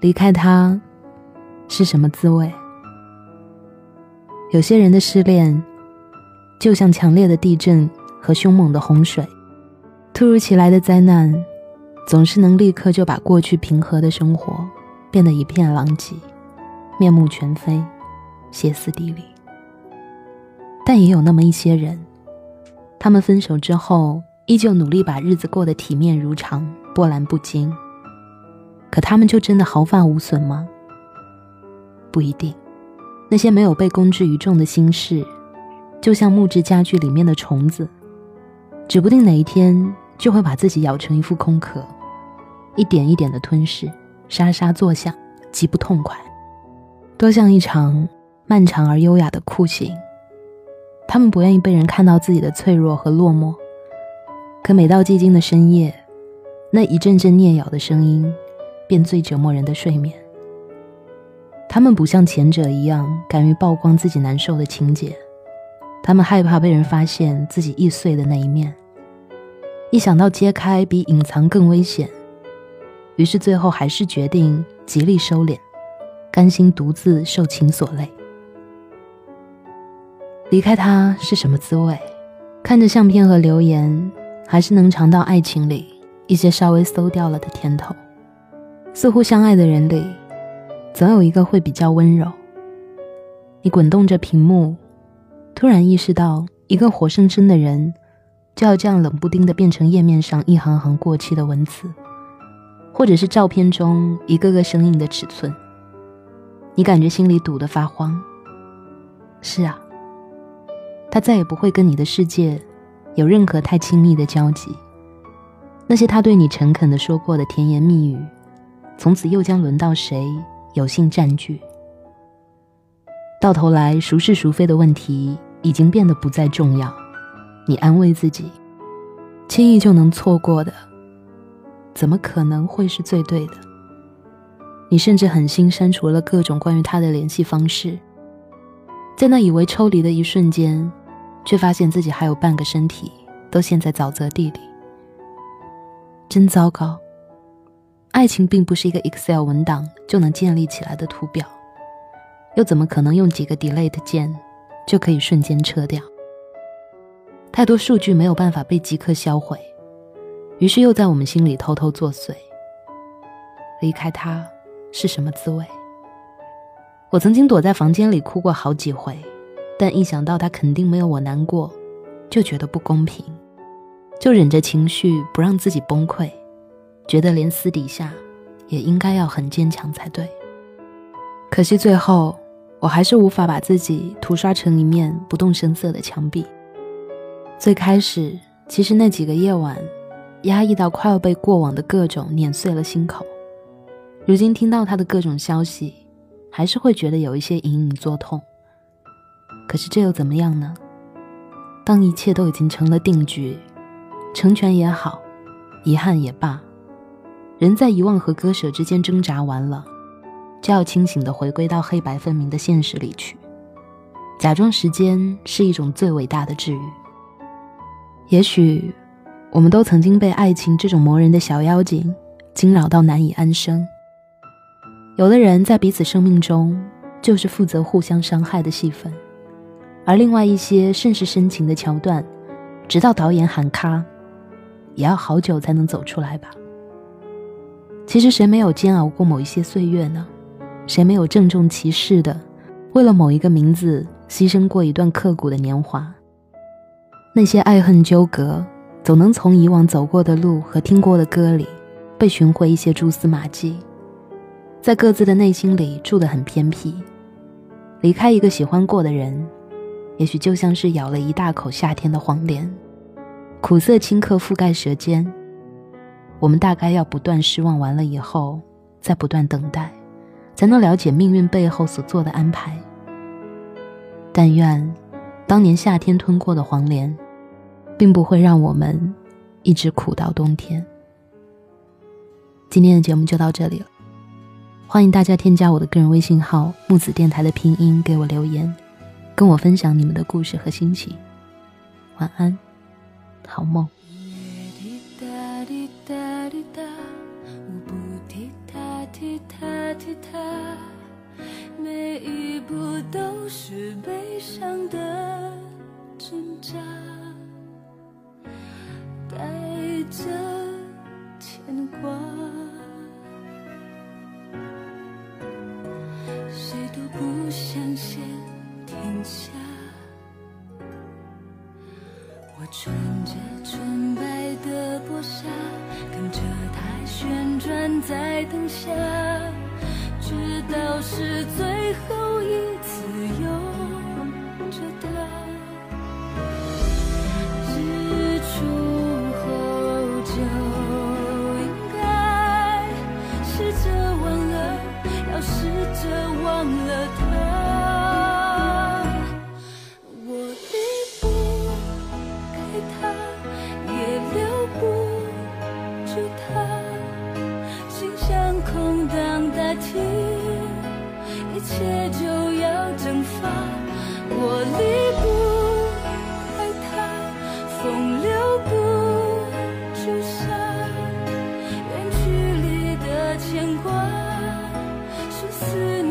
离开他是什么滋味？有些人的失恋，就像强烈的地震和凶猛的洪水，突如其来的灾难，总是能立刻就把过去平和的生活变得一片狼藉，面目全非，歇斯底里。但也有那么一些人，他们分手之后，依旧努力把日子过得体面如常，波澜不惊。可他们就真的毫发无损吗？不一定。那些没有被公之于众的心事，就像木质家具里面的虫子，指不定哪一天就会把自己咬成一副空壳，一点一点的吞噬，沙沙作响，极不痛快，多像一场漫长而优雅的酷刑。他们不愿意被人看到自己的脆弱和落寞，可每到寂静的深夜，那一阵阵啮咬的声音。便最折磨人的睡眠。他们不像前者一样敢于曝光自己难受的情节，他们害怕被人发现自己易碎的那一面。一想到揭开比隐藏更危险，于是最后还是决定极力收敛，甘心独自受情所累。离开他是什么滋味？看着相片和留言，还是能尝到爱情里一些稍微馊掉了的甜头。似乎相爱的人里，总有一个会比较温柔。你滚动着屏幕，突然意识到，一个活生生的人，就要这样冷不丁的变成页面上一行行过期的文字，或者是照片中一个个生硬的尺寸。你感觉心里堵得发慌。是啊，他再也不会跟你的世界有任何太亲密的交集。那些他对你诚恳的说过的甜言蜜语。从此又将轮到谁有幸占据？到头来，孰是孰非的问题已经变得不再重要。你安慰自己，轻易就能错过的，怎么可能会是最对的？你甚至狠心删除了各种关于他的联系方式，在那以为抽离的一瞬间，却发现自己还有半个身体都陷在沼泽地里，真糟糕。爱情并不是一个 Excel 文档就能建立起来的图表，又怎么可能用几个 Delete 键就可以瞬间撤掉？太多数据没有办法被即刻销毁，于是又在我们心里偷偷作祟。离开他是什么滋味？我曾经躲在房间里哭过好几回，但一想到他肯定没有我难过，就觉得不公平，就忍着情绪不让自己崩溃。觉得连私底下也应该要很坚强才对，可惜最后我还是无法把自己涂刷成一面不动声色的墙壁。最开始其实那几个夜晚，压抑到快要被过往的各种碾碎了心口。如今听到他的各种消息，还是会觉得有一些隐隐作痛。可是这又怎么样呢？当一切都已经成了定局，成全也好，遗憾也罢。人在遗忘和割舍之间挣扎完了，就要清醒的回归到黑白分明的现实里去。假装时间是一种最伟大的治愈。也许，我们都曾经被爱情这种磨人的小妖精惊扰到难以安生。有的人在彼此生命中就是负责互相伤害的戏份，而另外一些甚是深情的桥段，直到导演喊咔，也要好久才能走出来吧。其实谁没有煎熬过某一些岁月呢？谁没有郑重其事的为了某一个名字牺牲过一段刻骨的年华？那些爱恨纠葛，总能从以往走过的路和听过的歌里被寻回一些蛛丝马迹，在各自的内心里住得很偏僻。离开一个喜欢过的人，也许就像是咬了一大口夏天的黄连，苦涩顷刻覆盖舌尖。我们大概要不断失望，完了以后，再不断等待，才能了解命运背后所做的安排。但愿，当年夏天吞过的黄连，并不会让我们一直苦到冬天。今天的节目就到这里了，欢迎大家添加我的个人微信号“木子电台”的拼音给我留言，跟我分享你们的故事和心情。晚安，好梦。踢踏踢踏，每一步都是悲伤的挣扎，带着牵挂。谁都不想先停下。我穿着纯白的薄纱，跟着它旋转在灯下，直到是最后一次思念。